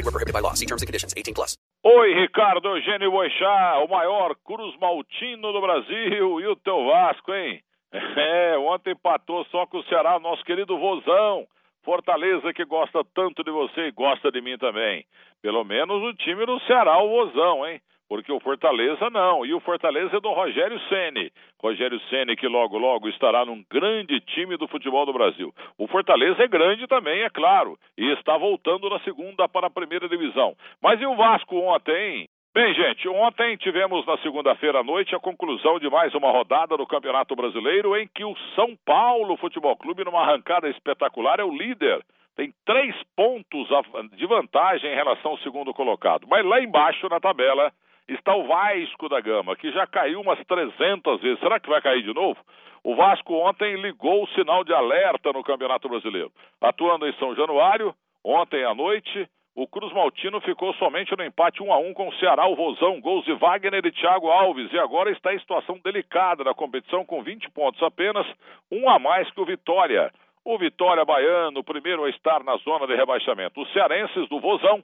Void were prohibited by law. See terms and conditions. 18 plus. Oi, Ricardo Eugênio Boixá, o maior Cruz Maltino do Brasil e o teu Vasco, hein? É, ontem empatou só com o Ceará, nosso querido Vozão. Fortaleza que gosta tanto de você e gosta de mim também. Pelo menos o time do Ceará, o Vozão, hein? Porque o Fortaleza não. E o Fortaleza é do Rogério Ceni. Rogério Ceni que logo logo estará num grande time do futebol do Brasil. O Fortaleza é grande também, é claro, e está voltando na segunda para a primeira divisão. Mas e o Vasco ontem? Bem, gente, ontem tivemos na segunda-feira à noite a conclusão de mais uma rodada do Campeonato Brasileiro em que o São Paulo Futebol Clube, numa arrancada espetacular, é o líder tem três pontos de vantagem em relação ao segundo colocado. Mas lá embaixo na tabela está o Vasco da Gama, que já caiu umas 300 vezes. Será que vai cair de novo? O Vasco ontem ligou o sinal de alerta no Campeonato Brasileiro. Atuando em São Januário, ontem à noite, o Cruz Maltino ficou somente no empate 1 a 1 com o Ceará, o Vozão, gols de Wagner e Thiago Alves, e agora está em situação delicada na competição com 20 pontos apenas, um a mais que o Vitória. O Vitória Baiano, primeiro a estar na zona de rebaixamento. Os cearenses do Vozão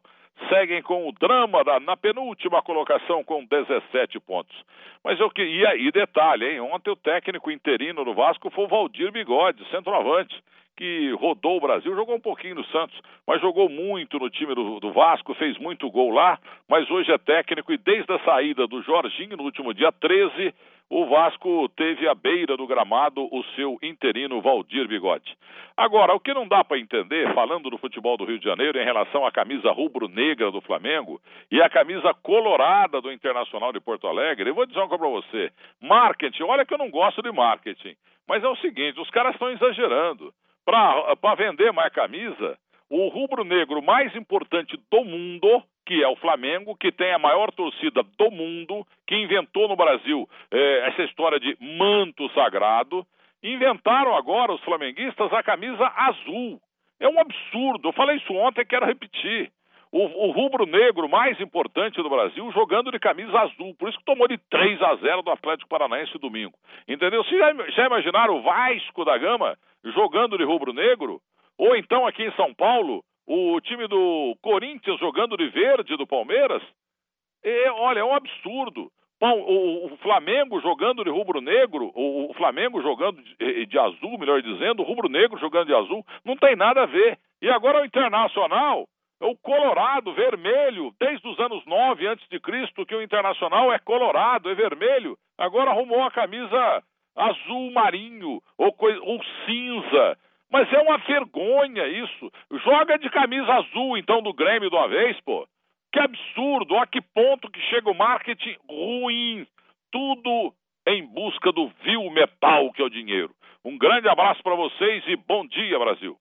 seguem com o drama da, na penúltima colocação com 17 pontos. Mas eu queria, e detalhe, hein? Ontem o técnico interino do Vasco foi o Valdir Bigode, centroavante, que rodou o Brasil, jogou um pouquinho no Santos, mas jogou muito no time do, do Vasco, fez muito gol lá, mas hoje é técnico e desde a saída do Jorginho no último dia 13 o Vasco teve à beira do gramado o seu interino Valdir Bigode. Agora, o que não dá para entender, falando do futebol do Rio de Janeiro, em relação à camisa rubro-negra do Flamengo e a camisa colorada do Internacional de Porto Alegre, eu vou dizer uma coisa para você: marketing, olha que eu não gosto de marketing, mas é o seguinte: os caras estão exagerando. Para vender mais camisa, o rubro-negro mais importante do mundo que é o Flamengo, que tem a maior torcida do mundo, que inventou no Brasil eh, essa história de manto sagrado. Inventaram agora os flamenguistas a camisa azul. É um absurdo. Eu falei isso ontem e quero repetir. O, o rubro-negro mais importante do Brasil jogando de camisa azul. Por isso que tomou de 3 a 0 do Atlético Paranaense domingo. Entendeu? Vocês já, já imaginaram o Vasco da Gama jogando de rubro-negro? Ou então aqui em São Paulo, o time do Corinthians jogando de verde do Palmeiras, é, olha, é um absurdo. O, o Flamengo jogando de rubro-negro, o, o, Flamengo jogando de, de, azul, melhor dizendo, o rubro-negro jogando de azul, não tem nada a ver. E agora o Internacional, o Colorado, vermelho, desde os anos 9 antes de Cristo, que o Internacional é colorado, é vermelho, agora arrumou a camisa azul marinho ou, ou cinza. Mas é uma vergonha isso. Joga de camisa azul, então, do Grêmio de uma vez, pô. Que absurdo. A que ponto que chega o marketing ruim. Tudo em busca do vil metal que é o dinheiro. Um grande abraço para vocês e bom dia, Brasil.